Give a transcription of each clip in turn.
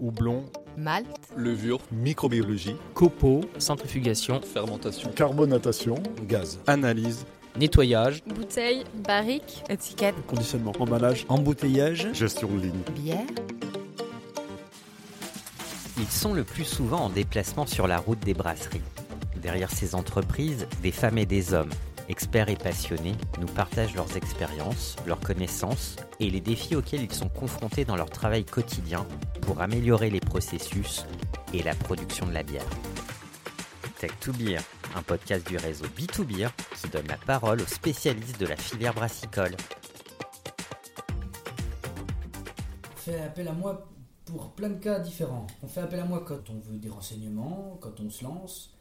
houblon, malt, levure, microbiologie, copeaux, centrifugation, fermentation, carbonatation, gaz, analyse, nettoyage, bouteille, barrique, étiquette, conditionnement, emballage, embouteillage, gestion de ligne, bière. Ils sont le plus souvent en déplacement sur la route des brasseries. Derrière ces entreprises, des femmes et des hommes, experts et passionnés, nous partagent leurs expériences, leurs connaissances et les défis auxquels ils sont confrontés dans leur travail quotidien pour améliorer les processus et la production de la bière. Tech to Beer, un podcast du réseau B2Beer qui donne la parole aux spécialistes de la filière brassicole. On fait appel à moi pour plein de cas différents. On fait appel à moi quand on veut des renseignements, quand on se lance.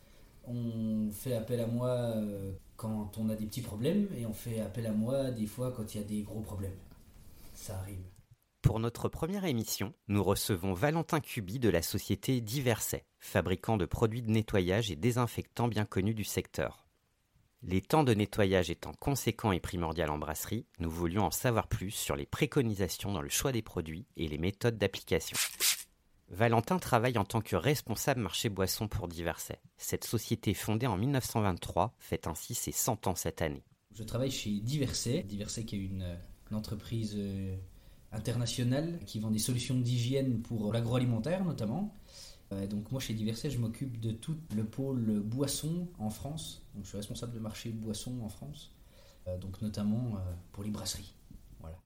On fait appel à moi euh, quand on a des petits problèmes et on fait appel à moi des fois quand il y a des gros problèmes. Ça arrive. Pour notre première émission, nous recevons Valentin Cubi de la société Diverset, fabricant de produits de nettoyage et désinfectants bien connus du secteur. Les temps de nettoyage étant conséquents et primordial en brasserie, nous voulions en savoir plus sur les préconisations dans le choix des produits et les méthodes d'application. Valentin travaille en tant que responsable marché boisson pour Diverset. Cette société fondée en 1923 fête ainsi ses 100 ans cette année. Je travaille chez Diverset. Diverset qui est une, une entreprise euh, internationale qui vend des solutions d'hygiène pour l'agroalimentaire notamment. Euh, donc moi chez Diverset, je m'occupe de tout le pôle boisson en France. Donc je suis responsable de marché boisson en France. Euh, donc notamment euh, pour les brasseries. Voilà.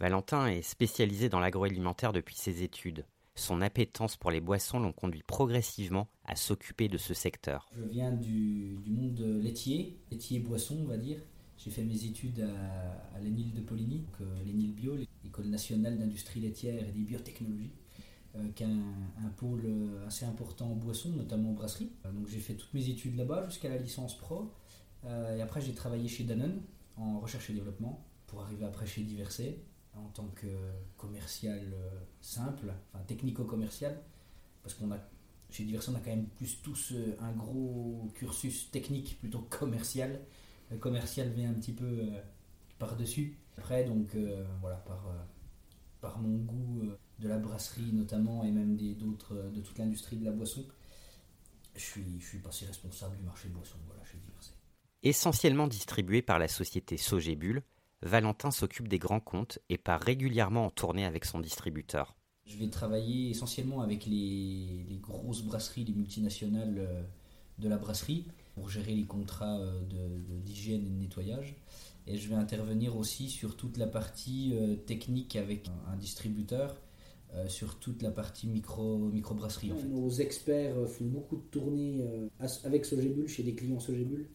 Valentin est spécialisé dans l'agroalimentaire depuis ses études. Son appétence pour les boissons l'ont conduit progressivement à s'occuper de ce secteur. Je viens du, du monde laitier, laitier boisson on va dire. J'ai fait mes études à, à l'ENIL de Poligny, l'ENIL Bio, l'École nationale d'industrie laitière et des biotechnologies, euh, qui a un, pôle euh, assez important en boisson, notamment en brasserie. Euh, donc j'ai fait toutes mes études là-bas jusqu'à la licence pro. Et après j'ai travaillé chez Danone en recherche et développement pour arriver après chez Diverset en tant que commercial simple, enfin technico-commercial, parce qu'on a chez Diverset on a quand même plus tous un gros cursus technique plutôt commercial. Le commercial vient un petit peu euh, par-dessus. Après, donc euh, voilà, par, euh, par mon goût de la brasserie notamment et même des, d'autres, de toute l'industrie de la boisson, je suis, je suis passé responsable du marché boisson voilà, chez. Essentiellement distribué par la société Sogébul, Valentin s'occupe des grands comptes et part régulièrement en tournée avec son distributeur. Je vais travailler essentiellement avec les, les grosses brasseries, les multinationales de la brasserie pour gérer les contrats euh, de, de- d'hygiène et de nettoyage. Et je vais intervenir aussi sur toute la partie euh, technique avec un, un distributeur, euh, sur toute la partie micro, microbrasserie en fait. Nos experts euh, font beaucoup de tournées euh, avec Sogébul, chez des clients Sogébul,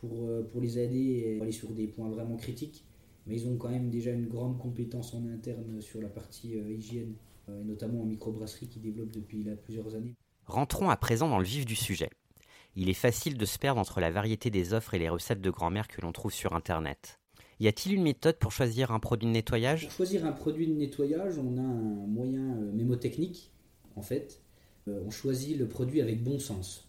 pour, euh, pour les aider et aller sur des points vraiment critiques. Mais ils ont quand même déjà une grande compétence en interne sur la partie euh, hygiène, euh, et notamment en microbrasserie qui développe depuis là, plusieurs années. Rentrons à présent dans le vif du sujet. Il est facile de se perdre entre la variété des offres et les recettes de grand-mère que l'on trouve sur Internet. Y a-t-il une méthode pour choisir un produit de nettoyage? Pour choisir un produit de nettoyage, on a un moyen euh, mémotechnique, en fait. Euh, on choisit le produit avec bon sens.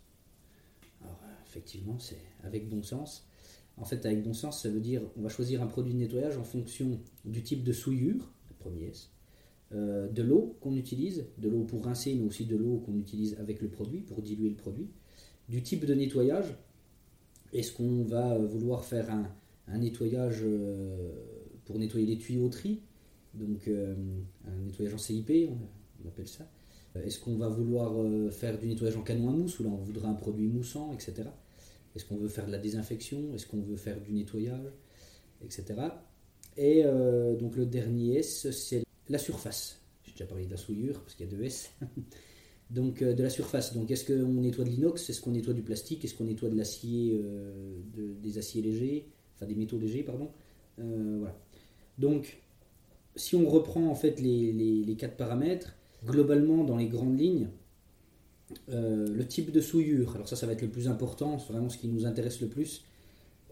Alors, euh, effectivement, c'est avec bon sens. En fait, avec bon sens, ça veut dire on va choisir un produit de nettoyage en fonction du type de souillure, le de l'eau qu'on utilise, de l'eau pour rincer, mais aussi de l'eau qu'on utilise avec le produit, pour diluer le produit, du type de nettoyage. Est-ce qu'on va euh, vouloir faire un, nettoyage euh, pour nettoyer les tuyauteries, donc euh, un nettoyage en CIP, on, appelle ça. Est-ce qu'on va vouloir faire du nettoyage en canon à mousse, ou là on voudra un produit moussant, etc. Est-ce qu'on veut faire de la désinfection? Est-ce qu'on veut faire du nettoyage? Etc. Et donc le dernier S, c'est la surface. J'ai déjà parlé de la souillure, parce qu'il y a deux S. donc euh, de la surface. Donc est-ce qu'on nettoie de l'inox? Est-ce qu'on nettoie du plastique? Est-ce qu'on nettoie de l'acier, euh, de- des aciers légers? Enfin des métaux légers, pardon. Euh, voilà. Donc si on reprend en fait les, les- quatre paramètres, globalement dans les grandes lignes, le type de souillure, alors ça ça va être le plus important, c'est vraiment ce qui nous intéresse le plus.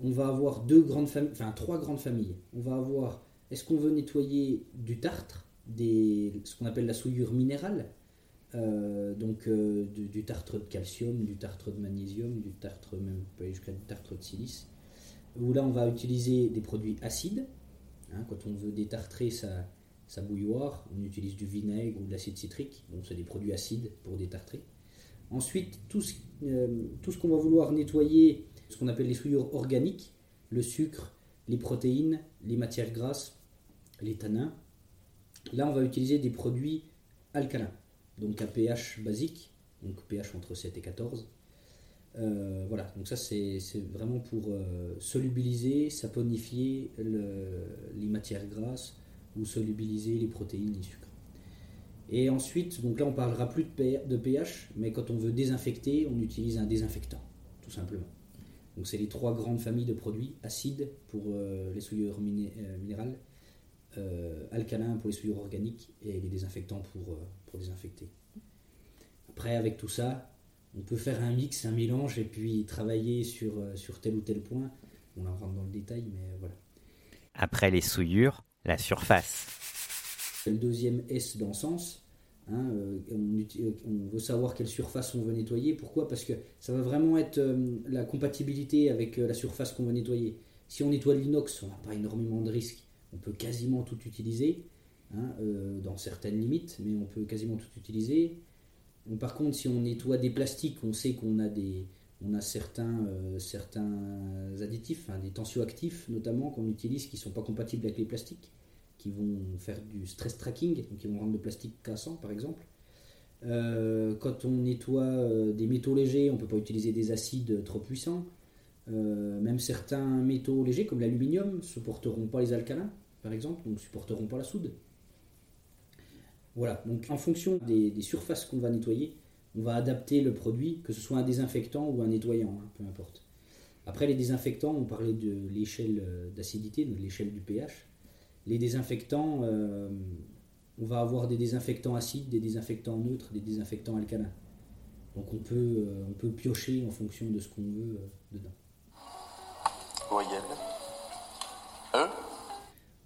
On va avoir deux grandes familles, enfin trois grandes familles. On va avoir, est-ce qu'on veut nettoyer du tartre, des, ce qu'on appelle la souillure minérale, euh, donc euh, du, tartre de calcium, du tartre de magnésium, du tartre même jusqu'à du tartre de silice, où là on va utiliser des produits acides. hein, quand on veut détartrer, sa bouilloire. On utilise du vinaigre ou de l'acide citrique. Bon, c'est des produits acides pour détartrer. Ensuite, tout ce, tout ce qu'on va vouloir nettoyer, ce qu'on appelle les souillures organiques, le sucre, les protéines, les matières grasses, les tanins. Là, on va utiliser des produits alcalins, donc à pH basique, donc pH entre 7 et 14. Euh, voilà, donc ça c'est vraiment pour euh, solubiliser, saponifier les matières grasses ou solubiliser les protéines, les sucres. Et ensuite, donc là on parlera plus de pH, mais quand on veut désinfecter, on utilise un désinfectant, tout simplement. Donc c'est les trois grandes familles de produits acides pour euh, les souillures minérales, alcalins pour les souillures organiques et les désinfectants pour, pour désinfecter. Après, avec tout ça, on peut faire un mix, un mélange et puis travailler sur, euh, sur tel ou tel point. On en rentre dans le détail, mais euh, voilà. Après les souillures, la surface. Le deuxième S dans sens. Hein, euh, on, veut savoir quelle surface on veut nettoyer. Pourquoi? Parce que ça va vraiment être la compatibilité avec la surface qu'on veut nettoyer. Si on nettoie l'inox, on n'a pas énormément de risques. On peut quasiment tout utiliser, hein, dans certaines limites, mais on peut quasiment tout utiliser par contre, si on nettoie des plastiques, on sait qu'on a des, on a certains, euh, additifs, des tensioactifs notamment qu'on utilise qui ne sont pas compatibles avec les plastiques, qui vont faire du stress tracking, qui vont rendre le plastique cassant par exemple. Euh, quand on nettoie euh, des métaux légers, on ne peut pas utiliser des acides trop puissants. Même certains métaux légers comme l'aluminium ne supporteront pas les alcalins, par exemple, donc ne supporteront pas la soude. Voilà, donc en fonction des, surfaces qu'on va nettoyer, on va adapter le produit, que ce soit un désinfectant ou un nettoyant, hein, peu importe. Après, les désinfectants, on parlait de l'échelle euh, d'acidité, de l'échelle du pH. Les désinfectants, euh, on va avoir des désinfectants acides, des désinfectants neutres, des désinfectants alcalins. Donc on peut, euh, on peut piocher en fonction de ce qu'on veut dedans. E.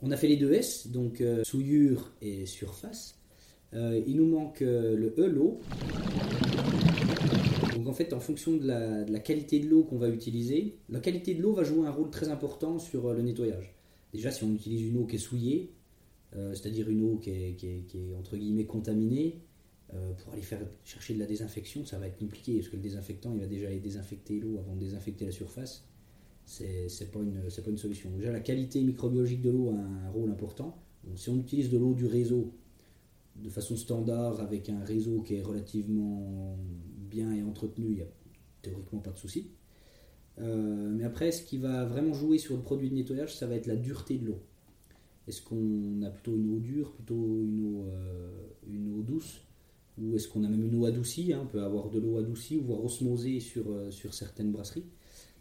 On a fait les deux S, donc souillure et surface. Euh, il nous manque euh, le E, l'eau. Donc en fait, en fonction de la, qualité de l'eau qu'on va utiliser, la qualité de l'eau va jouer un rôle très important sur euh, le nettoyage. Déjà, si on utilise une eau qui est souillée, c'est-à-dire une eau qui est, entre guillemets contaminée, pour aller faire chercher de la désinfection, ça va être compliqué parce que le désinfectant, il va déjà aller désinfecter l'eau avant de désinfecter la surface. C'est pas une, pas une solution. Déjà, la qualité microbiologique de l'eau a un rôle important. si on utilise de l'eau du réseau, de façon standard avec un réseau qui est relativement bien et entretenu, il n'y a théoriquement pas de souci. Euh, mais après, ce qui va vraiment jouer sur le produit de nettoyage, ça va être la dureté de l'eau. Est-ce qu'on a plutôt une eau dure, plutôt une eau, euh, une eau douce? Ou est-ce qu'on a même une eau adoucie hein? On peut avoir de l'eau adoucie ou voire osmosée sur, euh, sur certaines brasseries.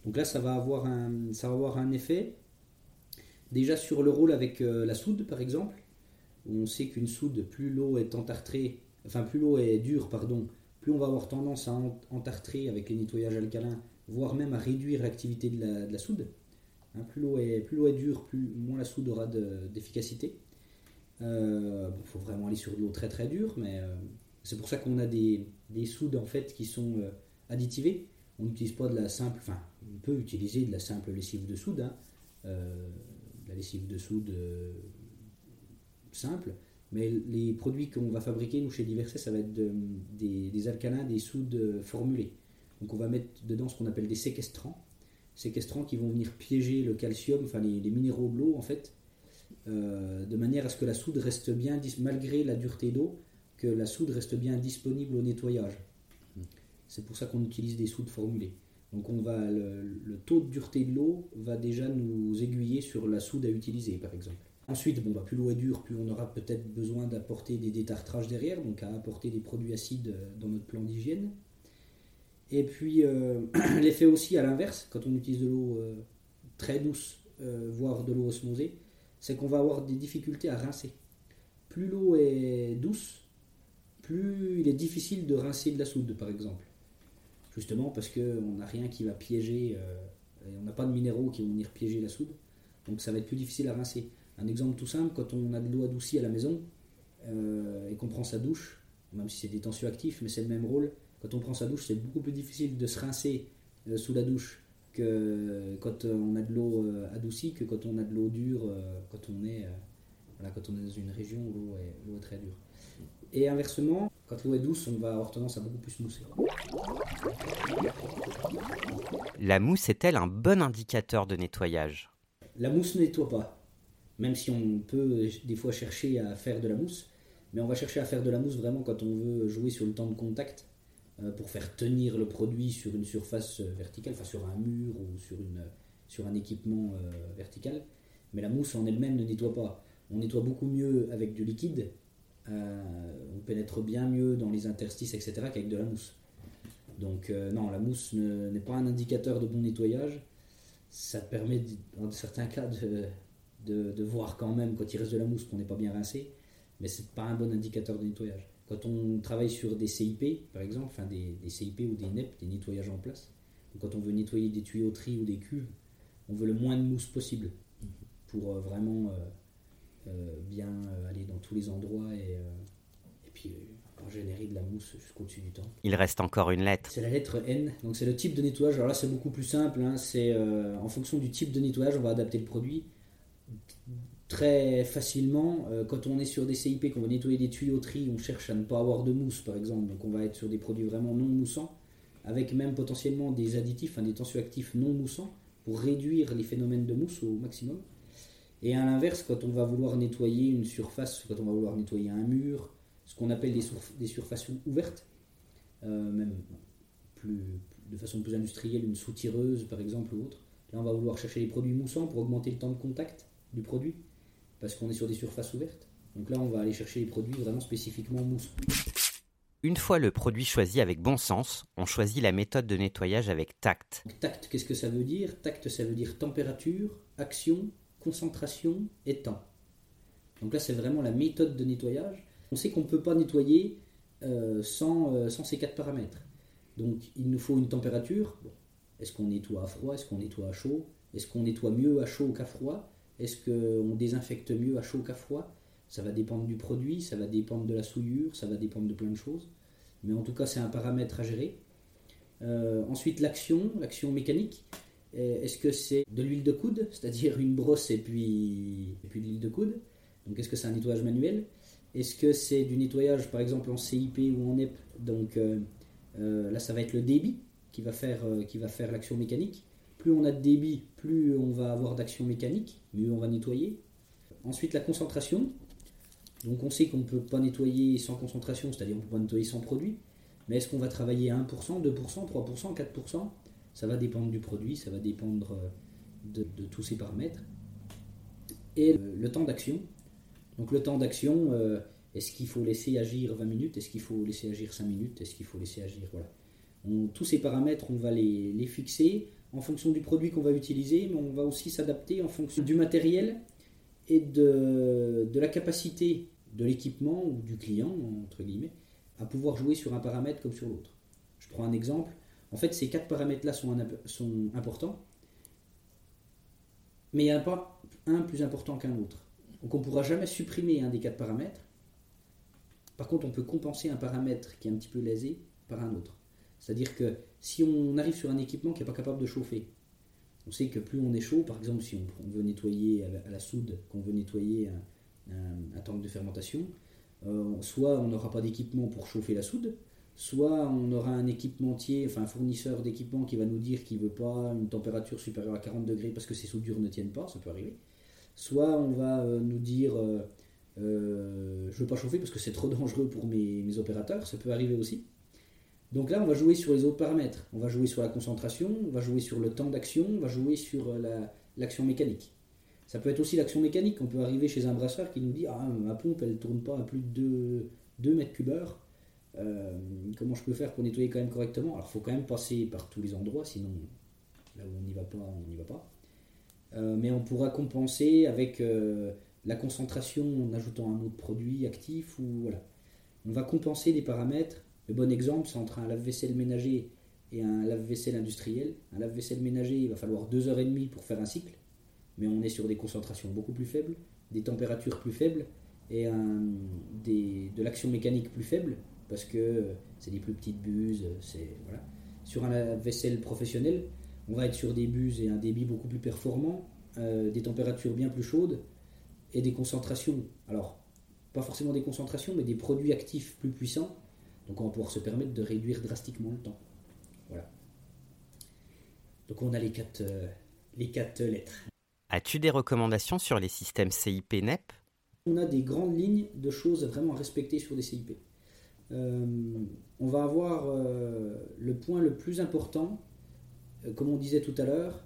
Donc là, ça va avoir un, ça un effet. Déjà sur le rôle avec la soude, par exemple on sait qu'une soude, plus l'eau est entartrée, enfin plus l'eau est dure, pardon, plus on va avoir tendance à entartrer avec les nettoyages alcalins, voire même à réduire l'activité de la, soude. Hein, plus l'eau est, est dure, plus moins la soude aura d'efficacité. Il euh, faut vraiment aller sur de l'eau très très dure, mais euh, c'est pour ça qu'on a des, soudes en fait qui sont euh, additivées. On n'utilise pas de la simple, enfin, on peut utiliser de la simple lessive de soude, hein. la lessive de soude simple. Mais les produits qu'on va fabriquer, nous, chez Diverset, ça va être des, alcalins, des soudes formulés. Donc on va mettre dedans ce qu'on appelle des séquestrants. Séquestrants qui vont venir piéger le calcium, enfin les, minéraux de l'eau, en fait, euh, de manière à ce que la soude reste bien, malgré la dureté d'eau, que la soude reste bien disponible au nettoyage. C'est pour ça qu'on utilise des soudes formulées. Donc on va, le, taux de dureté de l'eau va déjà nous aiguiller sur la soude à utiliser, par exemple. Ensuite, bon, bah, plus l'eau est dure, plus on aura peut-être besoin d'apporter des détartrages derrière, donc à apporter des produits acides euh, dans notre plan d'hygiène. Et puis, euh, l'effet aussi à l'inverse, quand on utilise de l'eau euh, très douce, voire de l'eau osmosée, c'est qu'on va avoir des difficultés à rincer. Plus l'eau est douce, plus il est difficile de rincer de la soude, par exemple. Justement parce qu'on n'a rien qui va piéger, on n'a pas de minéraux qui vont venir piéger la soude, donc ça va être plus difficile à rincer. Un exemple tout simple, quand on a de l'eau adoucie à la maison euh, et qu'on prend sa douche, même si c'est des tensioactifs, mais c'est le même rôle, quand on prend sa douche, c'est beaucoup plus difficile de se rincer euh, sous la douche que quand on a de l'eau euh, adoucie que quand on a de l'eau dure, quand on est quand on est dans une région où l'eau est très dure. Et inversement, quand l'eau est douce, on va avoir tendance à beaucoup plus mousser. La mousse est-elle un bon indicateur de nettoyage? La mousse ne nettoie pas, même si on peut des fois chercher à faire de la mousse, mais on va chercher à faire de la mousse vraiment quand on veut jouer sur le temps de contact euh, pour faire tenir le produit sur une surface euh, verticale, enfin sur un mur ou sur, une, sur un équipement euh, vertical. Mais la mousse en elle-même ne nettoie pas. On nettoie beaucoup mieux avec du liquide, on pénètre bien mieux dans les interstices, etc., qu'avec de la mousse. Donc non, la mousse n'est pas un indicateur de bon nettoyage. Ça permet, dans certains cas, de, de, voir quand même, quand il reste de la mousse, qu'on n'est pas bien rincé, mais c'est pas un bon indicateur de nettoyage. Quand on travaille sur des CIP, par exemple, enfin des, CIP ou des NEP, des nettoyages en place, quand on veut nettoyer des tuyauteries ou des cuves, on veut le moins de mousse possible pour euh, vraiment euh, euh, bien aller dans tous les endroits et, et puis générer de la mousse jusqu'au-dessus du temps. Il reste encore une lettre. C'est la lettre N, donc c'est le type de nettoyage. Alors là, c'est beaucoup plus simple. Hein. C'est en fonction du type de nettoyage, on va adapter le produit très facilement, euh, quand on est sur des CIP, qu'on veut nettoyer des tuyauteries, on cherche à ne pas avoir de mousse par exemple, donc on va être sur des produits vraiment non moussants, avec même potentiellement des additifs, des tensioactifs non moussants, pour réduire les phénomènes de mousse au maximum. Et à l'inverse, quand on va vouloir nettoyer une surface, quand on va vouloir nettoyer un mur, ce qu'on appelle des, des, surfaces ouvertes, euh, même plus, de façon plus industrielle, une soutireuse par exemple ou autre, là on va vouloir chercher les produits moussants pour augmenter le temps de contact du produit parce qu'on est sur des surfaces ouvertes. Donc là, on va aller chercher les produits vraiment spécifiquement mousse. Une fois le produit choisi avec bon sens, on choisit la méthode de nettoyage avec tact. tact, qu'est-ce que ça veut dire? Tact, ça veut dire température, action, concentration et temps. Donc là, c'est vraiment la méthode de nettoyage. On sait qu'on ne peut pas nettoyer euh, sans, euh, sans, ces quatre paramètres. Donc il nous faut une température. Est-ce qu'on nettoie à froid? Est-ce qu'on nettoie à chaud? Est-ce qu'on nettoie mieux à chaud qu'à froid? Est-ce qu'on désinfecte mieux à chaud qu'à froid? Ça va dépendre du produit, ça va dépendre de la souillure, ça va dépendre de plein de choses. Mais en tout cas, c'est un paramètre à gérer. Euh, ensuite, l'action, l'action mécanique. Euh, est-ce que c'est de l'huile de coude, c'est-à-dire une brosse et puis, puis de l'huile de coude Donc, est-ce que c'est un nettoyage manuel Est-ce que c'est du nettoyage, par exemple, en CIP ou en EP Donc, euh, là, ça va être le débit qui va faire, faire l'action mécanique. Plus on a de débit, plus on va avoir d'action mécanique, mieux on va nettoyer. Ensuite, la concentration. Donc on sait qu'on ne peut pas nettoyer sans concentration, c'est-à-dire on ne peut pas nettoyer sans produit. Mais est-ce qu'on va travailler à 1%, 2%, 3%, 4% Ça va dépendre du produit, ça va dépendre euh, de, tous ces paramètres. Et le, temps d'action. Donc le temps d'action, euh, est-ce qu'il faut laisser agir 20 minutes? Est-ce qu'il faut laisser agir 5 minutes? Est-ce qu'il faut laisser agir Voilà. tous ces paramètres, on va les, fixer en fonction du produit qu'on va utiliser, mais on va aussi s'adapter en fonction du matériel et de la capacité de l'équipement ou du client, entre guillemets, à pouvoir jouer sur un paramètre comme sur l'autre. Je prends un exemple. En fait, ces quatre paramètres-là sont, importants, mais il n'y a pas un plus important qu'un autre. Donc on ne pourra jamais supprimer un des quatre paramètres. Par contre, on peut compenser un paramètre qui est un petit peu lésé par un autre. C'est-à-dire que si on arrive sur un équipement qui n'est pas capable de chauffer, on sait que plus on est chaud, par exemple si on, veut nettoyer à la, soude, qu'on veut nettoyer un, tank de fermentation, euh, soit on n'aura pas d'équipement pour chauffer la soude, soit on aura un équipementier, enfin un fournisseur d'équipement qui va nous dire qu'il ne veut pas une température supérieure à 40 degrés parce que ses soudures ne tiennent pas, ça peut arriver. Soit on va euh, nous dire euh, je ne veux pas chauffer parce que c'est trop dangereux pour mes opérateurs, ça peut arriver aussi. Donc là, on va jouer sur les autres paramètres. On va jouer sur la concentration, on va jouer sur le temps d'action, on va jouer sur euh, l'action mécanique. Ça peut être aussi l'action mécanique. On peut arriver chez un brasseur qui nous dit Ah, ma pompe, elle ne tourne pas à plus de 2, mètres cubes heure. Euh, comment je peux faire pour nettoyer quand même correctement? Alors, il faut quand même passer par tous les endroits, sinon, là où on n'y va pas, on n'y va pas. Euh, mais on pourra compenser avec la concentration en ajoutant un autre produit actif ou voilà. On va compenser des paramètres le bon exemple, c'est entre un lave-vaisselle ménager et un lave-vaisselle industriel. Un lave-vaisselle ménager, il va falloir 2h30 pour faire un cycle, mais on est sur des concentrations beaucoup plus faibles, des températures plus faibles et de l'action mécanique plus faible, parce que c'est des plus petites buses. Voilà. Sur un lave-vaisselle professionnel, on va être sur des buses et un débit beaucoup plus performant, euh, des températures bien plus chaudes et des concentrations. Alors, pas forcément des concentrations, mais des produits actifs plus puissants. Donc on va pouvoir se permettre de réduire drastiquement le temps. Voilà. Donc on a les quatre, euh, les quatre lettres. As-tu des recommandations sur les systèmes CIP NEP On a des grandes lignes de choses vraiment à respecter sur des CIP. Euh, on va avoir euh, le point le plus important, comme on disait tout à l'heure.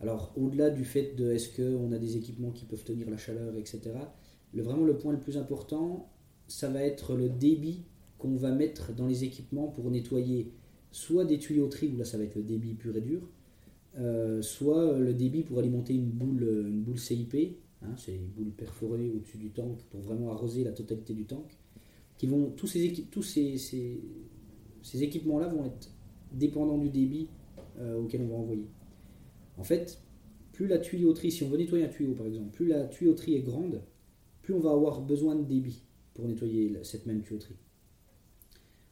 Alors au-delà du fait de est-ce qu'on a des équipements qui peuvent tenir la chaleur, etc. Vraiment le point le plus important, ça va être le débit qu'on va mettre dans les équipements pour nettoyer soit des tuyauteries, où là ça va être le débit pur et dur, euh, soit le débit pour alimenter une boule, une boule CIP, hein, c'est une boule perforée au-dessus du tank pour vraiment arroser la totalité du tank. Qui vont, tous ces, tous ces, ces, équipements-là vont être dépendants du débit euh, auquel on va envoyer. En fait, plus la tuyauterie, si on veut nettoyer un tuyau par exemple, plus la tuyauterie est grande, plus on va avoir besoin de débit pour nettoyer cette même tuyauterie.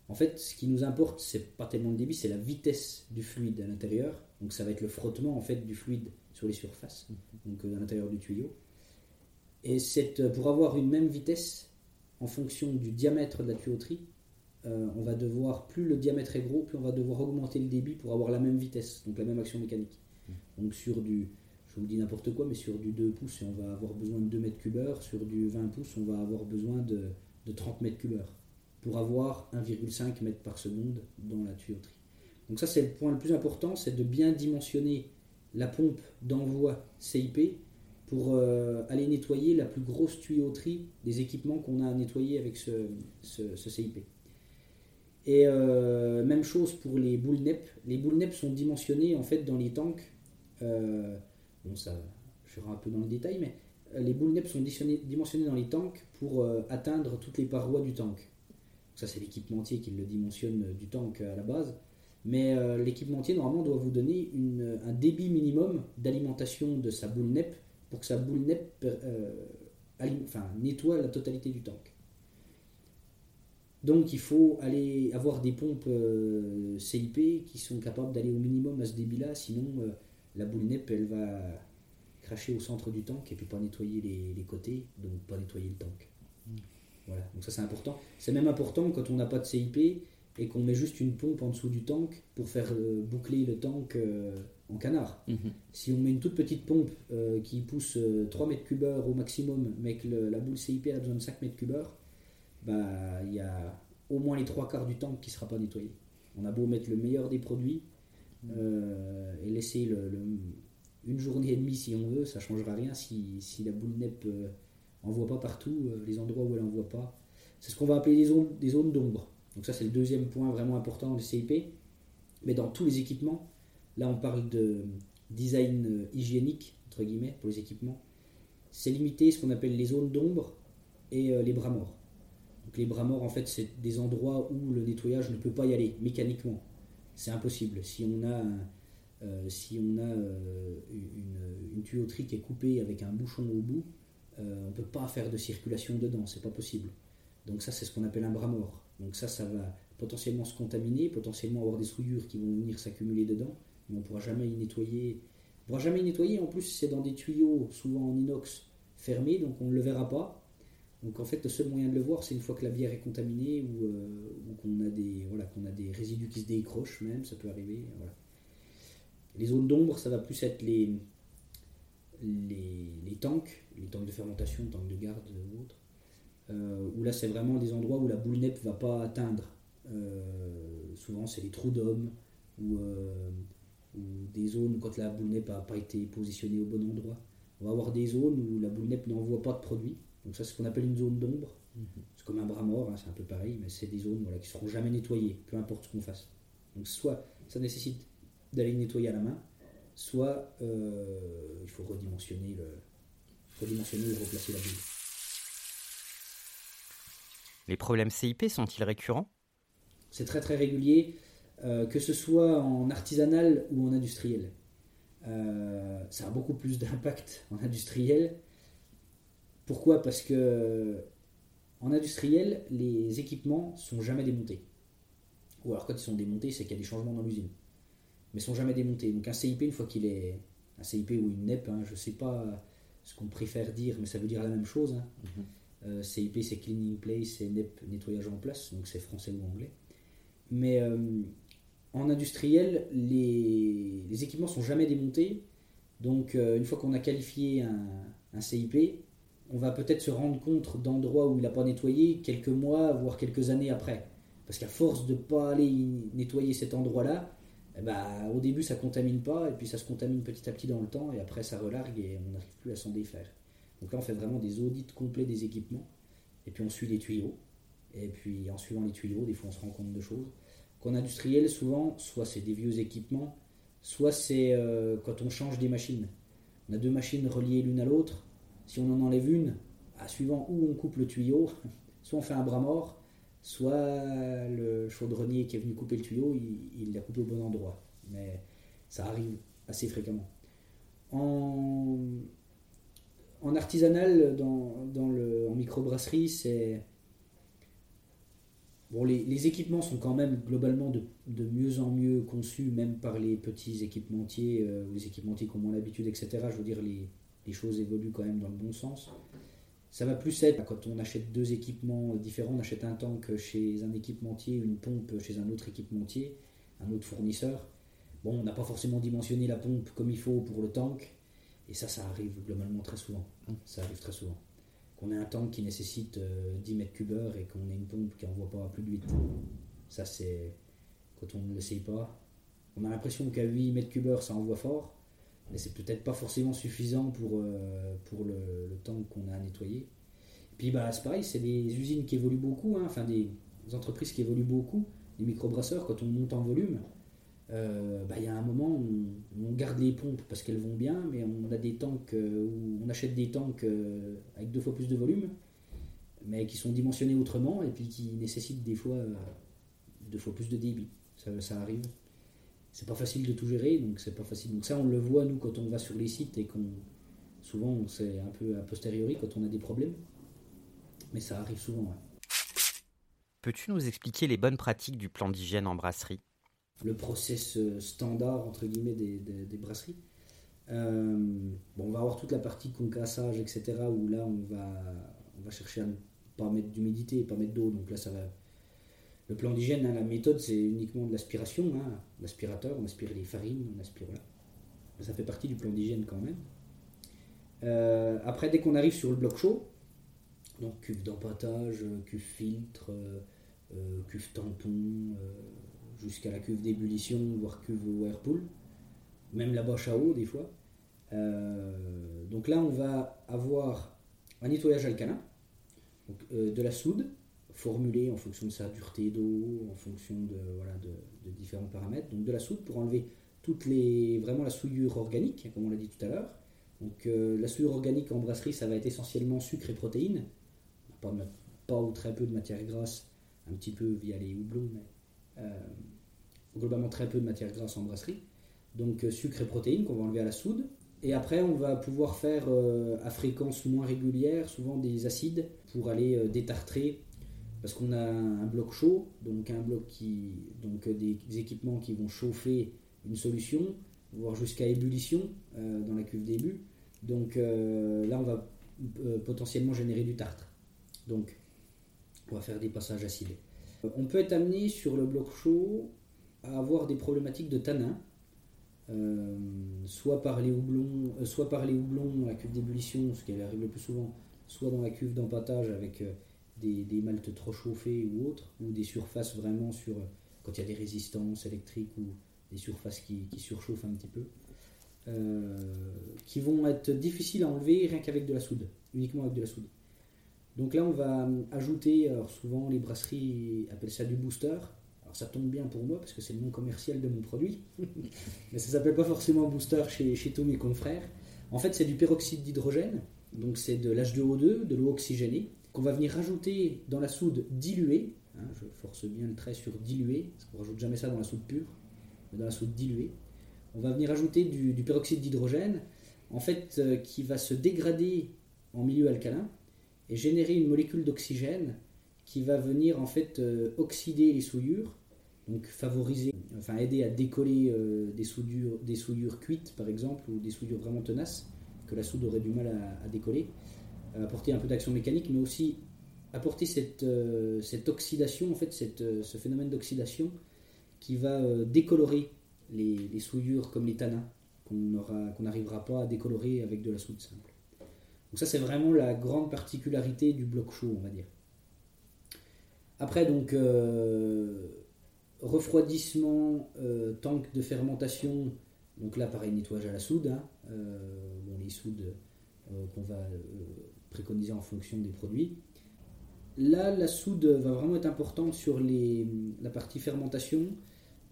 En fait, ce qui nous importe, c'est pas tellement le débit, c'est la vitesse du fluide à l'intérieur. Donc ça va être le frottement en fait du fluide sur les surfaces, donc euh, à l'intérieur du tuyau. Et cette, pour avoir une même vitesse en fonction du diamètre de la tuyauterie, euh, on va devoir, plus le diamètre est gros, plus on va devoir augmenter le débit pour avoir la même vitesse, donc la même action mécanique. Donc sur du, je vous dis n'importe quoi, mais sur du 2 pouces, on va avoir besoin de 2 mètres cubes heure, sur du 20 pouces, on va avoir besoin de, de 30 mètres cubes heure pour avoir 1,5 mètre par seconde dans la tuyauterie. Donc ça c'est le point le plus important, c'est de bien dimensionner la pompe d'envoi CIP pour euh, aller nettoyer la plus grosse tuyauterie des équipements qu'on a à nettoyer avec ce, CIP. Et euh, même chose pour les boules NEP. Les boules NEP sont dimensionnées en fait dans les tanks. Euh, bon ça, je serai un peu dans le détail, mais les boules NEP sont dimensionnées dans les tanks pour atteindre toutes les parois du tank. Ça, c'est l'équipementier qui le dimensionne du tank à la base. Mais l'équipementier, normalement, doit vous donner un débit minimum d'alimentation de sa boule NEP pour que sa boule NEP nettoie la totalité du tank. Donc il faut aller avoir des pompes CIP qui sont capables d'aller au minimum à ce débit-là, sinon la boule NEP elle va cracher au centre du tank et puis pas nettoyer les, côtés, donc pas nettoyer le tank. Hmm. Voilà, donc ça c'est important. C'est même important quand on n'a pas de CIP et qu'on met juste une pompe en dessous du tank pour faire euh, boucler le tank euh, en canard. Mhm. Si on met une toute petite pompe euh, qui pousse 3 mètres cubes heure au maximum, mais que la boule CIP a besoin de 5 mètres cubes heure, bah, il y a au moins les trois quarts du tank qui ne sera pas nettoyé. On a beau mettre le meilleur des produits mhm. et laisser le, une journée et demie si on veut, ça ne changera rien si, si la boule NEP on voit pas partout les endroits où elle n'en voit pas. C'est ce qu'on va appeler des zones d'ombre. Donc ça c'est le deuxième point vraiment important des CIP. Mais dans tous les équipements, là on parle de design euh, hygiénique, entre guillemets, pour les équipements. C'est limité ce qu'on appelle les zones d'ombre et euh, les bras morts. Donc les bras morts en fait c'est des endroits où le nettoyage ne peut pas y aller mécaniquement. C'est impossible. Si on a, si on a une, tuyauterie qui est coupée avec un bouchon au bout, euh, on ne peut pas faire de circulation dedans, c'est pas possible. Donc ça, c'est ce qu'on appelle un bras mort. Donc ça, ça va potentiellement se contaminer, potentiellement avoir des souillures qui vont venir s'accumuler dedans, mais on ne pourra jamais y nettoyer. On pourra jamais y nettoyer. En plus, c'est dans des tuyaux, souvent en inox, fermés, donc on ne le verra pas. Donc en fait, le seul moyen de le voir, c'est une fois que la bière est contaminée ou, euh, qu'on a des voilà qu'on a des résidus qui se décrochent même, ça peut arriver. Les zones d'ombre, ça va plus être les les, tanks, les tanks de fermentation, tanks de garde ou autres, où là c'est vraiment des endroits où la boule NEP va pas atteindre. Euh, souvent c'est les trous d'hommes euh, ou, des zones où quand la boule NEP n'a pas été positionnée au bon endroit. On va avoir des zones où la boule NEP n'envoie pas de produit. Donc ça c'est ce qu'on appelle une zone d'ombre. Mhm. C'est comme un bras mort, hein, c'est un peu pareil, mais c'est des zones voilà, qui ne seront jamais nettoyées, peu importe ce qu'on fasse. Donc soit ça nécessite d'aller nettoyer à la main, soit euh, il faut redimensionner, le, redimensionner ou replacer la bulle. Les problèmes CIP sont-ils récurrents? C'est très très régulier, euh, que ce soit en artisanal ou en industriel. Euh, ça a beaucoup plus d'impact en industriel. Pourquoi? Parce que en industriel, les équipements sont jamais démontés. Ou alors quand ils sont démontés, c'est qu'il y a des changements dans l'usine mais sont jamais démontés. Donc un CIP, une fois qu'il est un CIP ou une NEP, hein, je sais pas, ce qu'on préfère dire, mais ça veut dire la même chose. hein. Euh, CIP, c'est Cleaning Place, NEP, nettoyage en place, donc c'est français ou anglais. Mais euh, en industriel, les, les équipements sont jamais démontés. Donc, euh, une fois qu'on a qualifié un, CIP, on va peut-être se rendre compte d'endroits où il n'a pas nettoyé quelques mois, voire quelques années après. Parce qu'à force de ne pas aller nettoyer cet endroit-là, eh ben, au début ça contamine pas, et puis ça se contamine petit à petit dans le temps, et après ça relargue et on n'arrive plus à s'en défaire. Donc là on fait vraiment des audits complets des équipements, et puis on suit les tuyaux. Et puis en suivant les tuyaux, des fois on se rend compte de choses. Qu'en industriel, souvent, soit c'est des vieux équipements, soit c'est euh, quand on change des machines. On a deux machines reliées l'une à l'autre. Si on en enlève une, à suivant où on coupe le tuyau, soit on fait un bras mort, soit le chaudronnier qui est venu couper le tuyau, il, il l'a coupé au bon endroit. Mais ça arrive assez fréquemment. En, en artisanal, dans, le, en microbrasserie, c'est. Bon, les, équipements sont quand même globalement de, mieux en mieux conçus, même par les petits équipementiers, euh, ou les équipementiers qui ont moins l'habitude, etc. Je veux dire, les, les choses évoluent quand même dans le bon sens. Ça va plus être quand on achète deux équipements différents, on achète un tank chez un équipementier, une pompe chez un autre équipementier, un autre fournisseur. Bon, on n'a pas forcément dimensionné la pompe comme il faut pour le tank, et ça, ça arrive globalement très souvent. Ça arrive très souvent. Qu'on ait un tank qui nécessite euh, 10 mètres cubes heure et qu'on ait une pompe qui n'envoie pas plus de 8. Ça, c'est quand on ne le sait pas. On a l'impression qu'à 8 mètres cubes heure, ça envoie fort, mais c'est peut-être pas forcément suffisant pour, euh, pour le, le tank qu'on a à nettoyer. Puis bah, c'est pareil, c'est des usines qui évoluent beaucoup, hein, enfin des entreprises qui évoluent beaucoup. Les microbrasseurs, quand on monte en volume, euh, bah, il y a un moment où on garde les pompes parce qu'elles vont bien, mais on a des tanks euh, où on achète des tanks euh, avec deux fois plus de volume, mais qui sont dimensionnés autrement et puis qui nécessitent des fois deux fois plus de débit. Ça, ça arrive. C'est pas facile de tout gérer, donc c'est pas facile. Donc ça, on le voit nous quand on va sur les sites et qu'on souvent on sait un peu a posteriori quand on a des problèmes, mais ça arrive souvent. Peux-tu nous expliquer les bonnes pratiques du plan d'hygiène en brasserie? Le process euh, standard entre guillemets des, des- brasseries. Euh, bon, on va avoir toute la partie concassage, etc. où là on va, on va chercher à ne pas mettre d'humidité et pas mettre d'eau. Donc là ça va. Le plan d'hygiène, hein, la méthode c'est uniquement de l'aspiration, hein, l'aspirateur, on aspire les farines, on aspire voilà. Ça fait partie du plan d'hygiène quand même. Euh, après, dès qu'on arrive sur le bloc chaud, donc cuve d'empattage, cuve filtre, cuve tampon, jusqu'à la cuve d'ébullition, voire cuve whirlpool, même la bâche à eau des fois. Euh, donc là, on va avoir un nettoyage alcalin, donc, euh, de la soude, formulée en fonction de sa dureté d'eau, en fonction de, différents paramètres. Donc de la soude pour enlever toutes les, vraiment la souillure organique, comme on l'a dit tout à l'heure. Donc euh, la souillure organique en brasserie, ça va être essentiellement sucre et protéines, pas, pas ou très peu de matière grasse, un petit peu via les houblons, globalement très peu de matière grasse en brasserie. Donc euh, sucre et protéines qu'on va enlever à la soude. Et après, on va pouvoir faire euh, à fréquence moins régulière, souvent des acides, pour aller euh, détartrer, parce qu'on a un bloc chaud, donc un bloc qui, donc euh, des, équipements qui vont chauffer une solution, voire jusqu'à ébullition euh, dans la cuve début. Donc euh, là, on va euh, potentiellement générer du tartre. Donc, on va faire des passages acidés. On peut être amené sur le bloc chaud à avoir des problématiques de tanin, euh, soit par les houblons, euh, soit par les houblons la cuve d'ébullition, ce qui arrive le plus souvent, soit dans la cuve d'empattage avec euh, des, maltes trop chauffés ou autres, ou des surfaces vraiment sur quand il y a des résistances électriques ou des surfaces qui, surchauffent un petit peu, qui vont être difficiles à enlever rien qu'avec de la soude, uniquement avec de la soude. Donc là, on va euh, ajouter, souvent les brasseries appellent ça du booster. Alors ça tombe bien pour moi parce que c'est le nom commercial de mon produit. Mais ça s'appelle pas forcément booster chez, tous mes confrères. En fait, c'est du peroxyde d'hydrogène. Donc c'est de l'H2O2, de l'eau oxygénée, qu'on va venir rajouter dans la soude diluée. Hein, je force bien le trait sur diluée, parce qu'on rajoute jamais ça dans la soude pure, mais dans la soude diluée. On va venir ajouter du, du peroxyde d'hydrogène, en fait, euh, qui va se dégrader en milieu alcalin et générer une molécule d'oxygène qui va venir en fait euh, oxyder les souillures, donc favoriser, enfin aider à décoller euh, des, souillures, cuites par exemple ou des souillures vraiment tenaces que la soude aurait du mal à, décoller, apporter un peu d'action mécanique, mais aussi apporter cette, cette oxydation, en fait, ce phénomène d'oxydation qui va décolorer les, les, souillures comme les tanins qu'on n'arrivera pas à décolorer avec de la soude simple. Donc ça c'est vraiment la grande particularité du bloc chaud, on va dire. Après donc euh, refroidissement, euh, tank de fermentation, donc là pareil nettoyage à la soude, hein. euh, bon, les soudes qu'on va préconiser en fonction des produits. Là la soude va vraiment être importante sur la partie fermentation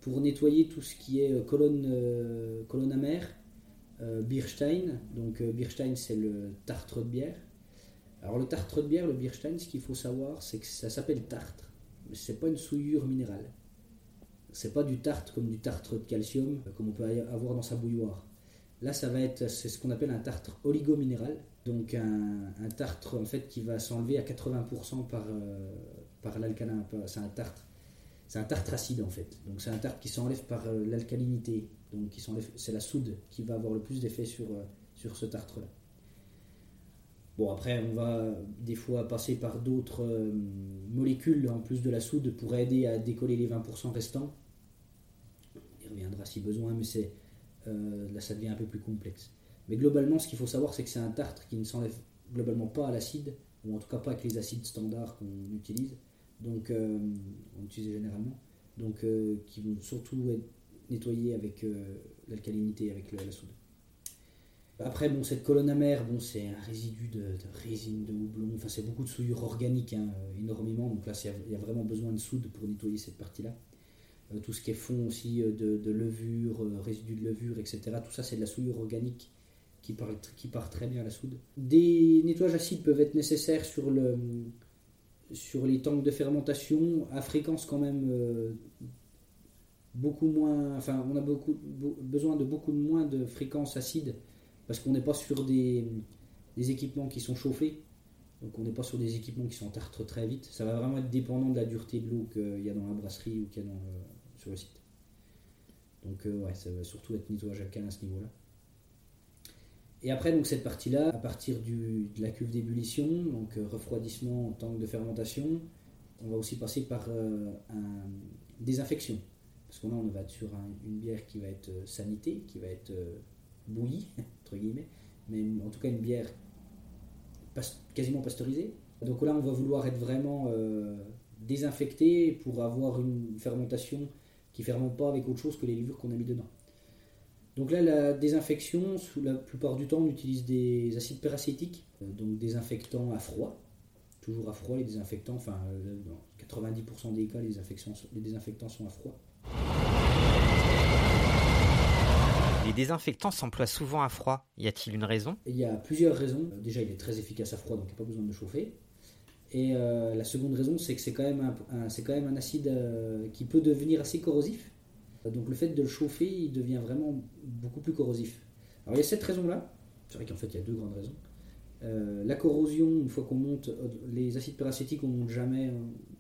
pour nettoyer tout ce qui est colonne, amère, Bierstein. Donc euh, Bierstein, c'est le tartre de bière. Alors le tartre de bière, le Bierstein, ce qu'il faut savoir, c'est que ça s'appelle tartre, mais c'est pas une souillure minérale. C'est pas du tartre comme du tartre de calcium, euh, comme on peut avoir dans sa bouilloire. Là, ça va être, c'est ce qu'on appelle un tartre oligominéral, donc un, tartre en fait qui va s'enlever à 80% par, par l'alcalin. C'est un tartre, c'est un tartre acide en fait. Donc c'est un tartre qui s'enlève par l'alcalinité c'est la soude qui va avoir le plus d'effet sur, euh, sur ce tartre-là. Bon, après, on va des fois passer par d'autres euh, molécules en plus de la soude pour aider à décoller les 20% restants. On y reviendra si besoin, mais c'est, euh, là ça devient un peu plus complexe. Mais globalement, ce qu'il faut savoir, c'est que c'est un tartre qui ne s'enlève globalement pas à l'acide, ou en tout cas pas avec les acides standards qu'on utilise, donc on utilise généralement, donc qui vont surtout être nettoyer avec euh, l'alcalinité, avec la soude. Après, bon, cette colonne amère, bon, c'est un résidu de, résine, de houblon, enfin c'est beaucoup de souillure organique, hein, euh, énormément, donc là il y a vraiment besoin de soude pour nettoyer cette partie-là. Euh, tout ce qui est fond aussi de, levure, résidus de levure, etc. Tout ça c'est de la souillure organique qui part, qui part très bien à la soude. Des nettoyages acides peuvent être nécessaires sur, le, sur les tanks de fermentation à fréquence quand même beaucoup moins, enfin, on a beaucoup, besoin de beaucoup moins de fréquences acides parce qu'on n'est pas sur des, équipements qui sont chauffés. Donc on n'est pas sur des équipements qui sont tartre très vite. Ça va vraiment être dépendant de la dureté de l'eau qu'il y a dans la brasserie ou qu'il y a sur le site. Donc euh, ouais, ça va surtout être nettoyage alcalin à ce niveau-là. Et après donc cette partie-là, à partir de la cuve d'ébullition, donc euh, refroidissement en tank de fermentation, on va aussi passer par euh, un désinfection. Parce que là, on va être sur une bière qui va être euh, sanitée, qui va être euh, bouillie, entre guillemets, mais en tout cas une bière quasiment pasteurisée. Donc là, on va vouloir être vraiment euh, désinfecté pour avoir une fermentation qui ne fermente pas avec autre chose que les levures qu'on a mis dedans. Donc là, la désinfection, la plupart du temps, on utilise des acides peracétiques, donc désinfectants à froid, toujours à froid les désinfectants, enfin dans 90% des cas, les désinfectants sont à froid. Les désinfectants s'emploient souvent à froid. Y a-t-il une raison? Il y a plusieurs raisons. Déjà, il est très efficace à froid, donc il n'y a pas besoin de chauffer. Et euh, la seconde raison, c'est que c'est quand, même un, acide euh, qui peut devenir assez corrosif. Donc le fait de le chauffer, il devient vraiment beaucoup plus corrosif. Alors il y a cette raison-là. C'est vrai qu'en fait, il y a deux grandes raisons. Euh, la corrosion, une fois qu'on monte, les acides peracétiques, on monte jamais,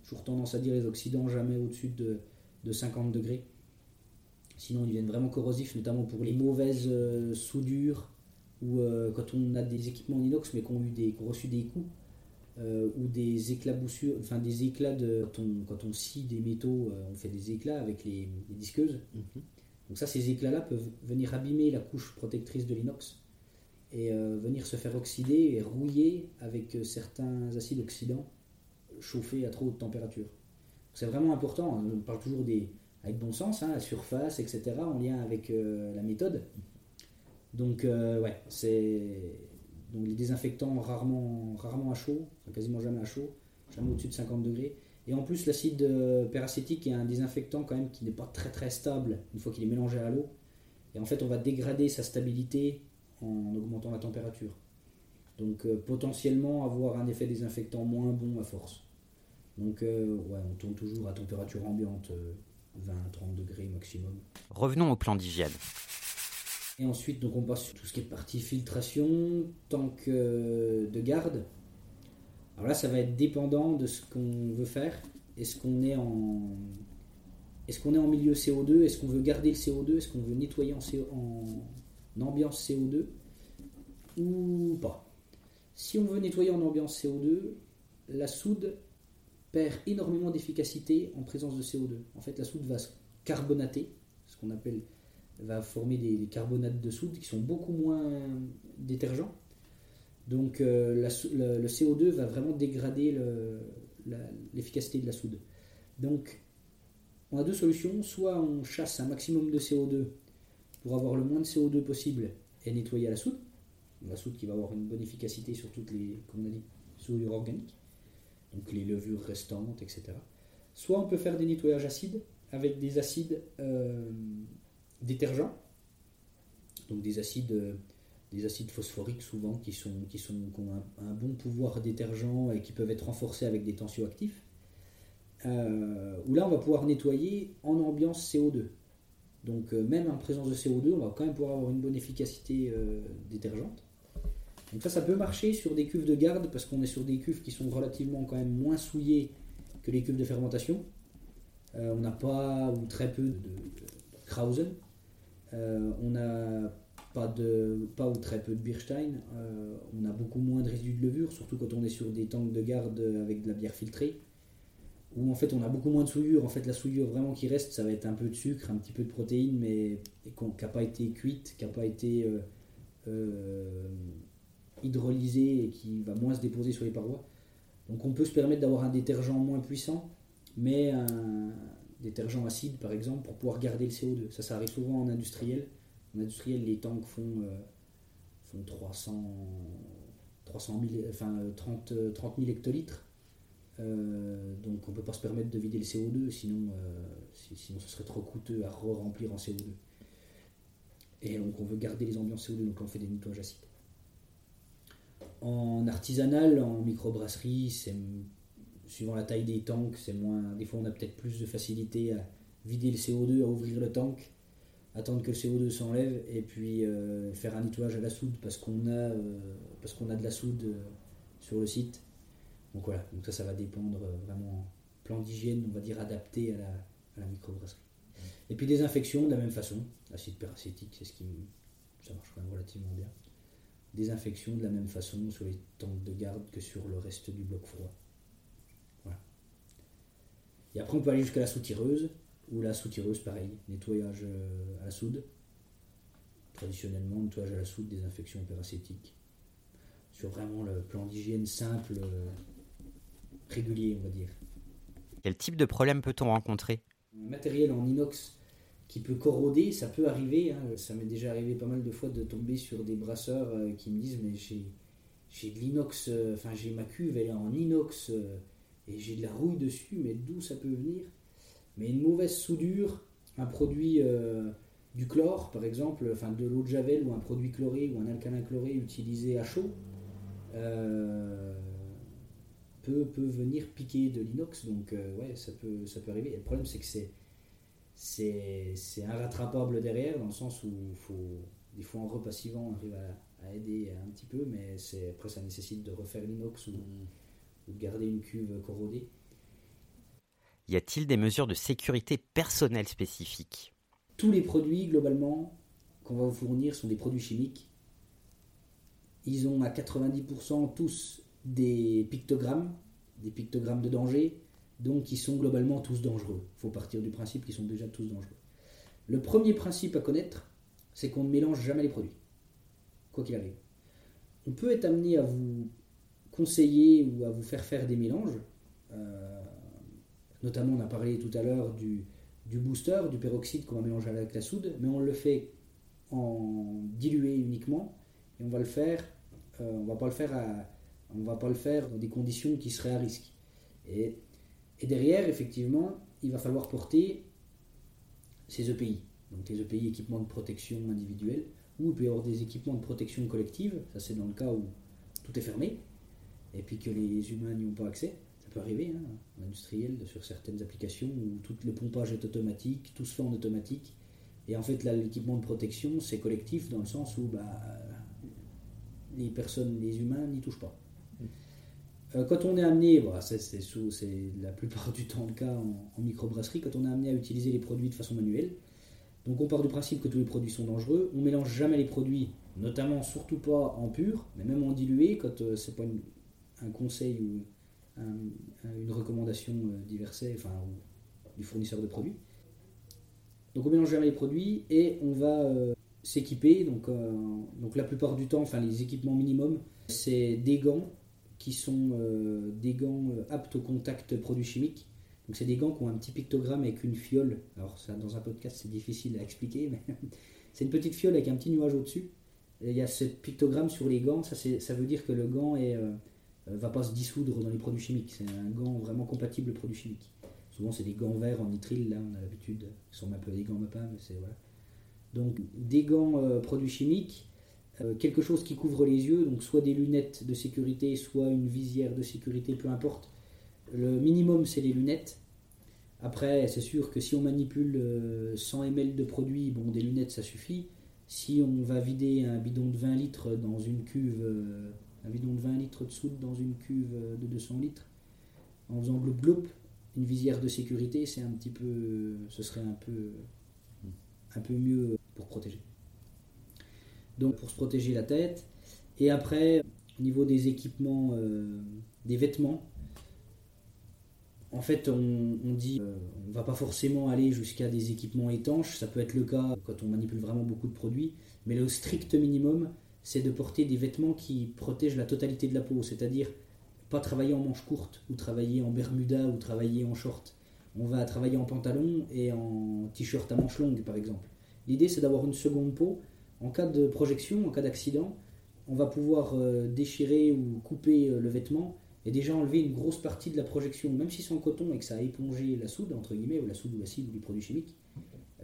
toujours tendance à dire les oxydants, jamais au-dessus de de 50 degrés. Sinon, ils deviennent vraiment corrosifs, notamment pour les mauvaises euh, soudures ou euh, quand on a des équipements en inox mais qui ont, eu des, reçu des coups euh, ou des éclaboussures, enfin des éclats de. Quand on, quand on scie des métaux, on fait des éclats avec les, disqueuses. Mhm. Donc, ça, ces éclats-là peuvent venir abîmer la couche protectrice de l'inox et venir se faire oxyder et rouiller avec certains acides oxydants chauffés à trop haute température. C'est vraiment important. On parle toujours des, avec bon sens, hein, la surface, etc., en lien avec euh, la méthode. Donc, euh, ouais, c'est. Donc, les désinfectants rarement, rarement à chaud, quasiment jamais à chaud, jamais au-dessus de 50 degrés. Et en plus, l'acide euh, peracétique est un désinfectant quand même qui n'est pas très très stable une fois qu'il est mélangé à l'eau. Et en fait, on va dégrader sa stabilité en augmentant la température. Donc, potentiellement avoir un effet désinfectant moins bon à force. Donc, ouais, on tourne toujours à température ambiante, 20-30 euh, degrés maximum. Revenons au plan d'hygiène. Et ensuite, donc, on passe sur tout ce qui est partie filtration, tank euh, de garde. Alors là, ça va être dépendant de ce qu'on veut faire. Est-ce qu'on est en est-ce qu'on est en milieu CO2 Est-ce qu'on veut garder le CO2 Est-ce qu'on veut nettoyer en, en, ambiance CO2 ou pas. Si on veut nettoyer en ambiance CO2, la soude perd énormément d'efficacité en présence de CO2. En fait, la soude va se carbonater, ce qu'on appelle va former des, carbonates de soude qui sont beaucoup moins détergents. Donc euh, le, le CO2 va vraiment dégrader l'efficacité de la soude. Donc on a deux solutions. Soit on chasse un maximum de CO2 pour avoir le moins de CO2 possible et nettoyer la soude. La soude qui va avoir une bonne efficacité sur toutes les, comme on dit, soudures organiques, donc les levures restantes, etc. Soit on peut faire des nettoyages acides avec des acides euh, détergents, donc des acides, euh, des acides phosphoriques souvent qui, sont, qui, ont un, bon pouvoir détergent et qui peuvent être renforcés avec des tensioactifs. Euh, où là on va pouvoir nettoyer en ambiance CO2. Donc euh, même en présence de CO2, on va quand même pouvoir avoir une bonne efficacité détergente. Donc ça, ça peut marcher sur des cuves de garde parce qu'on est sur des cuves qui sont relativement quand même moins souillées que les cuves de fermentation. Euh, on n'a pas ou très peu de, Krausen. Euh, on n'a pas, de, pas ou très peu de Bierstein. Euh, on a beaucoup moins de résidus de levure, surtout quand on est sur des tanks de garde avec de la bière filtrée où en fait on a beaucoup moins de souillure. En fait, la souillure vraiment qui reste, ça va être un peu de sucre, un petit peu de protéines, mais qui n'a pas été cuite, qui n'a pas été hydrolysée et qui va moins se déposer sur les parois. Donc on peut se permettre d'avoir un détergent moins puissant, mais un détergent acide par exemple pour pouvoir garder le CO2. Ça, ça arrive souvent en industriel. En industriel, les tanks font, euh, font 300, 300 000, enfin, euh, 30, euh, 30 000 hectolitres. Euh, donc on ne peut pas se permettre de vider le CO2, sinon, euh, si- sinon ce serait trop coûteux à re-remplir en CO2. Et donc on veut garder les ambiances CO2, donc on fait des nettoyages acides. En artisanal, en microbrasserie, c'est suivant la taille des tanks, c'est moins. Des fois on a peut-être plus de facilité à vider le CO2, à ouvrir le tank, attendre que le CO2 s'enlève et puis euh, faire un nettoyage à la soude parce qu'on a, euh, parce qu'on a de la soude euh, sur le site. Donc voilà, donc ça, ça va dépendre vraiment plan d'hygiène, on va dire adapté à la, microbrasserie. Et puis désinfection de la même façon, acide peracétique, c'est ce qui ça marche quand même relativement bien. Désinfection de la même façon sur les tanks de garde que sur le reste du bloc froid. Voilà. Et après on peut aller jusqu'à la soutireuse, ou la soutireuse pareil, nettoyage euh, à la soude. Traditionnellement, nettoyage à la soude, désinfection peracétique. Sur vraiment le plan d'hygiène simple, euh, régulier, on va dire. Quel type de problème peut-on rencontrer? Matériel en inox qui peut corroder, ça peut arriver. hein. Ça m'est déjà arrivé pas mal de fois de tomber sur des brasseurs euh, qui me disent Mais j'ai, de l'inox, euh, enfin j'ai ma cuve, elle est en inox euh, et j'ai de la rouille dessus, mais d'où ça peut venir? Mais une mauvaise soudure, un produit, du chlore par exemple, enfin de l'eau de javel ou un produit chloré ou un alcalin chloré utilisé à chaud. peut, peut venir piquer de l'inox, donc ouais, ça peut, ça peut arriver. Et le problème, c'est que c'est, c'est, inrattrapable derrière, dans le sens où il faut, des fois en repassivant, on arrive à, à aider un petit peu, mais après, ça nécessite de refaire l'inox ou, ou de garder une cuve corrodée. Y a-t-il des mesures de sécurité personnelle spécifiques? Tous les produits, globalement, qu'on va vous fournir sont des produits chimiques. Ils ont à 90% tous des pictogrammes, des pictogrammes de danger, donc ils sont globalement tous dangereux. Il faut partir du principe qu'ils sont déjà tous dangereux. Le premier principe à connaître, c'est qu'on ne mélange jamais les produits, quoi qu'il arrive. On peut être amené à vous conseiller ou à vous faire faire des mélanges. Euh, notamment, on a parlé tout à l'heure du, booster, du peroxyde qu'on va mélanger avec la soude, mais on le fait en dilué uniquement et on va le faire, euh, on va pas le faire va pas le faire dans des conditions qui seraient à risque. Et, et derrière, effectivement, il va falloir porter ces EPI, donc les EPI équipements de protection individuelle, ou il peut y avoir des équipements de protection collective, ça c'est dans le cas où tout est fermé, et puis que les humains n'y ont pas accès. Ça peut arriver hein, industriel sur certaines applications où tout le pompage est automatique, tout se fait en automatique. Et en fait, là, l'équipement de protection, c'est collectif dans le sens où bah, les personnes, les humains n'y touchent pas. Euh, quand on est amené, c'est, la plupart du temps le cas en, microbrasserie, quand on est amené à utiliser les produits de façon manuelle, Donc on part du principe que tous les produits sont dangereux. On mélange jamais les produits, notamment surtout pas en pur, mais même en dilué, quand euh, c'est pas un conseil ou une recommandation euh, enfin, du fournisseur de produits. Donc on mélange jamais les produits et on va euh, s'équiper. Donc, donc la plupart du temps, enfin les équipements minimum, c'est des gants qui sont des gants aptes au contact produits chimiques. Donc c'est des gants qui ont un petit pictogramme avec une fiole. Alors ça, dans un podcast, c'est difficile à expliquer, mais c'est une petite fiole avec un petit nuage au-dessus. Il y a ce pictogramme sur les gants. Ça, ça veut dire que le gant est, euh, va pas se dissoudre dans les produits chimiques. C'est un gant vraiment compatible aux produits chimiques. Souvent, c'est des gants verts en nitrile, là, on a l'habitude. Ils sont un peu des gants Mapin, mais c'est voilà. Donc, des gants euh, produits chimiques, euh, quelque chose qui couvre les yeux, donc soit des lunettes de sécurité, soit une visière de sécurité, peu importe. Le minimum, c'est les lunettes. Après, c'est sûr que si on manipule 100 ml de produits, bon, des lunettes, ça suffit. Si on va vider un bidon de 20 litres dans une cuve un bidon de 20 litres de soude dans une cuve euh, de 200 litres, en faisant gloup gloup, une visière de sécurité, c'est un petit peu, ce serait un peu mieux pour protéger. Donc pour se protéger la tête. Et après, au niveau des équipements, euh, des vêtements, en fait, on, dit, euh, on ne va pas forcément aller jusqu'à des équipements étanches. Ça peut être le cas quand on manipule vraiment beaucoup de produits, mais le strict minimum, c'est de porter des vêtements qui protègent la totalité de la peau, c'est-à-dire pas travailler en manches courtes, ou travailler en bermuda, ou travailler en short. On va travailler en pantalon et en t-shirt à manches longues, par exemple. L'idée, c'est d'avoir une seconde peau. En cas de projection, en cas d'accident, on va pouvoir euh, déchirer ou couper euh, le vêtement et déjà enlever une grosse partie de la projection, même si c'est en coton et que ça a épongé la soude, entre guillemets, ou la soude ou l'acide ou les produits chimiques.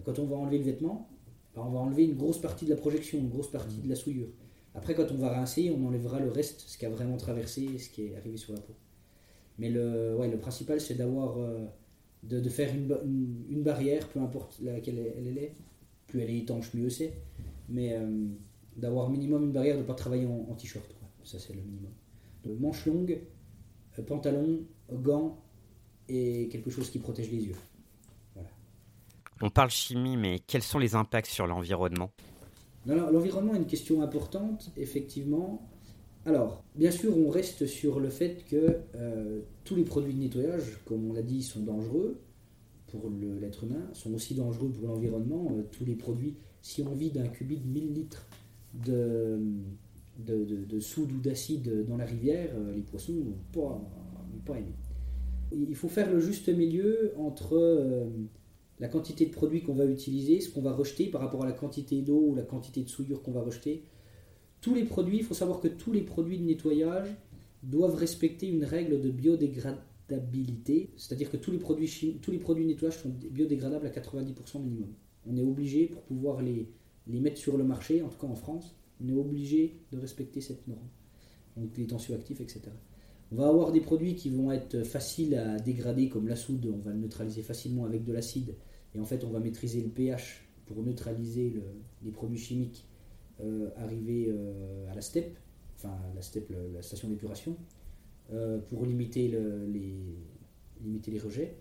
Quand on va enlever le vêtement, ben, on va enlever une grosse partie de la projection, une grosse partie de la souillure. Après, quand on va rincer, on enlèvera le reste, ce qui a vraiment traversé, ce qui est arrivé sur la peau. Mais le, ouais, le principal, c'est d'avoir, euh, de, faire une, une, barrière, peu importe laquelle elle, est. Plus elle est étanche, mieux c'est. Mais euh, d'avoir minimum une barrière, de ne pas travailler en, t-shirt. Ça, c'est le minimum. Donc, manches longues, euh, pantalon, gants et quelque chose qui protège les yeux. Voilà. On parle chimie, mais quels sont les impacts sur l'environnement? L'environnement est une question importante, effectivement. Alors, bien sûr, on reste sur le fait que euh, tous les produits de nettoyage, comme on l'a dit, sont dangereux pour l'être humain, sont aussi dangereux pour l'environnement. Euh, tous les produits, si on vide un de 1000 litres de, de, soude ou d'acide dans la rivière, euh, les poissons ne vont pas, aimer. Il faut faire le juste milieu entre la quantité de produits qu'on va utiliser, ce qu'on va rejeter par rapport à la quantité d'eau ou la quantité de souillure qu'on va rejeter. Tous les produits, il faut savoir que tous les produits de nettoyage doivent respecter une règle de biodégradabilité, c'est-à-dire que tous les, produits tous les produits de nettoyage sont biodégradables à 90% minimum. On est obligé, pour pouvoir les, les mettre sur le marché, en tout cas en France, on est obligé de respecter cette norme. Donc les tensioactifs, etc. On va avoir des produits qui vont être faciles à dégrader, comme la soude, on va le neutraliser facilement avec de l'acide et en fait, on va maîtriser le pH pour neutraliser les produits chimiques euh, arrivés euh, à la steppe, enfin la steppe, la station d'épuration, euh, pour limiter, les, limiter les rejets.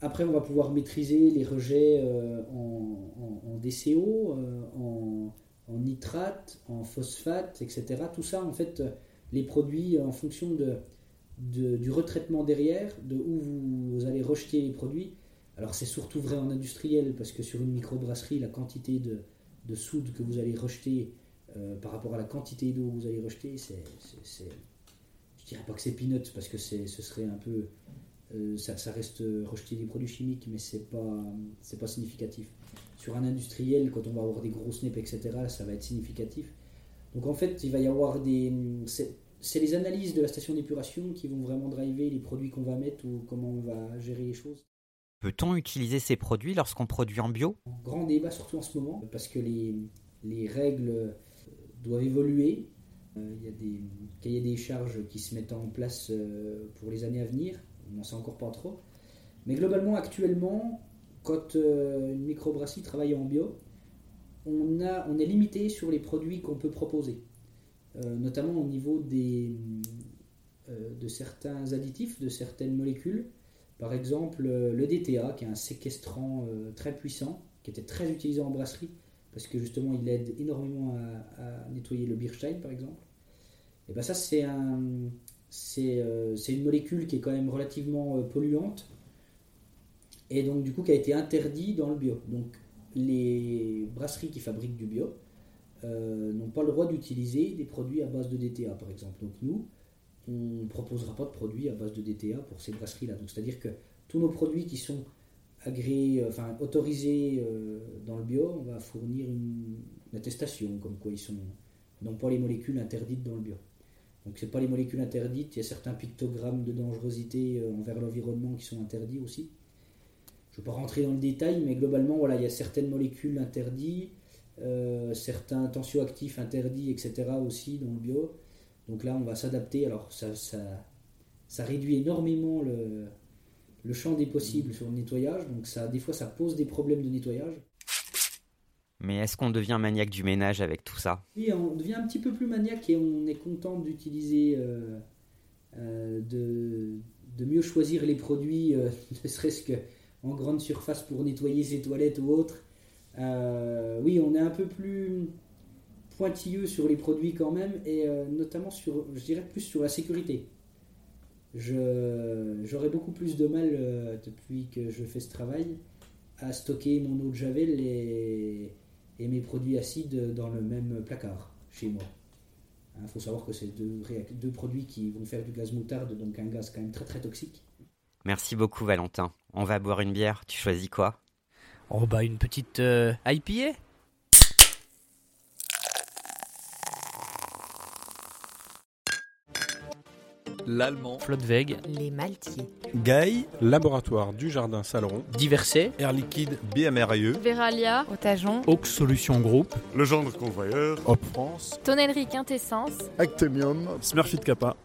Après, on va pouvoir maîtriser les rejets en, DCO, en, nitrate, en phosphate, etc. Tout ça, en fait, les produits en fonction de, du retraitement derrière, de où vous allez rejeter les produits, alors c'est surtout vrai en industriel, parce que sur une microbrasserie, la quantité de, soude que vous allez rejeter euh, par rapport à la quantité d'eau que vous allez rejeter, c'est, je dirais pas que c'est peanuts, parce que ce serait un peu... Euh, ça, reste rejeter des produits chimiques, mais c'est pas, c'est pas significatif. Sur un industriel, quand on va avoir des gros snaps, etc., ça va être significatif. Donc en fait, il va y avoir des... C'est les analyses de la station d'épuration qui vont vraiment driver les produits qu'on va mettre ou comment on va gérer les choses. Peut-on utiliser ces produits lorsqu'on produit en bio? Grand débat surtout en ce moment, parce que les, les règles euh, doivent évoluer. Euh, il y a des cahiers des charges qui se mettent en place euh, pour les années à venir. On n'en sait encore pas trop. Mais globalement, actuellement, quand une microbrasserie travaille en bio, on, a, on est limité sur les produits qu'on peut proposer, notamment au niveau des, de certains additifs, de certaines molécules par exemple, euh, le DTA, qui est un séquestrant euh, très puissant, qui était très utilisé en brasserie, parce que justement il aide énormément à, à nettoyer le Bierstein par exemple. Et ben ça c'est un, c'est, euh, c'est une molécule qui est quand même relativement euh, polluante, et donc du coup qui a été interdit dans le bio. Donc les brasseries qui fabriquent du bio euh, n'ont pas le droit d'utiliser des produits à base de DTA par exemple. Donc nous, on ne proposera pas de produits à base de DTA pour ces brasseries-là. C'est-à-dire que tous nos produits qui sont agréés, enfin autorisés dans le bio, on va fournir une, une attestation comme quoi ils sont non pas les molécules interdites dans le bio. Donc c'est pas les molécules interdites, il y a certains pictogrammes de dangerosité euh, envers l'environnement qui sont interdits aussi. Je ne vais pas rentrer dans le détail, mais globalement, voilà, il y a certaines molécules interdites, euh, certains tensioactifs interdits, etc. aussi dans le bio. Donc là, on va s'adapter. Alors ça, ça, ça réduit énormément le, le champ des possibles sur le nettoyage. Donc ça, des fois, ça pose des problèmes de nettoyage. Mais est-ce qu'on devient maniaque du ménage avec tout ça? Oui, on devient un petit peu plus maniaque et on est content d'utiliser, euh, euh, de, mieux choisir les produits, euh, ne serait-ce que en grande surface pour nettoyer ses toilettes ou autre. Oui, on est un peu plus pointilleux sur les produits quand même et notamment sur, je dirais plus sur la sécurité. J'aurais beaucoup plus de mal depuis que je fais ce travail à stocker mon eau de javel et, et mes produits acides dans le même placard chez moi. Il faut savoir que c'est deux produits qui vont faire du gaz moutarde, donc un gaz quand même très très toxique. Merci beaucoup Valentin. On va boire une bière, tu choisis quoi? Oh bah une petite euh, IPA L'allemand. Flottweg, Les Maltiers. Gaï. Laboratoire du Jardin Saleron. Diverset, Air Liquide BMRAE. Veralia. Otajon. Oak Solution Group, Le gendre convoyeur. Hop France. Tonnellerie Quintessence. Actemium. Smurfit Kappa.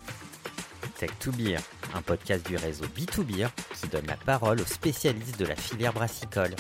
Tech to Beer, un podcast du réseau B2Beer qui donne la parole aux spécialistes de la filière brassicole.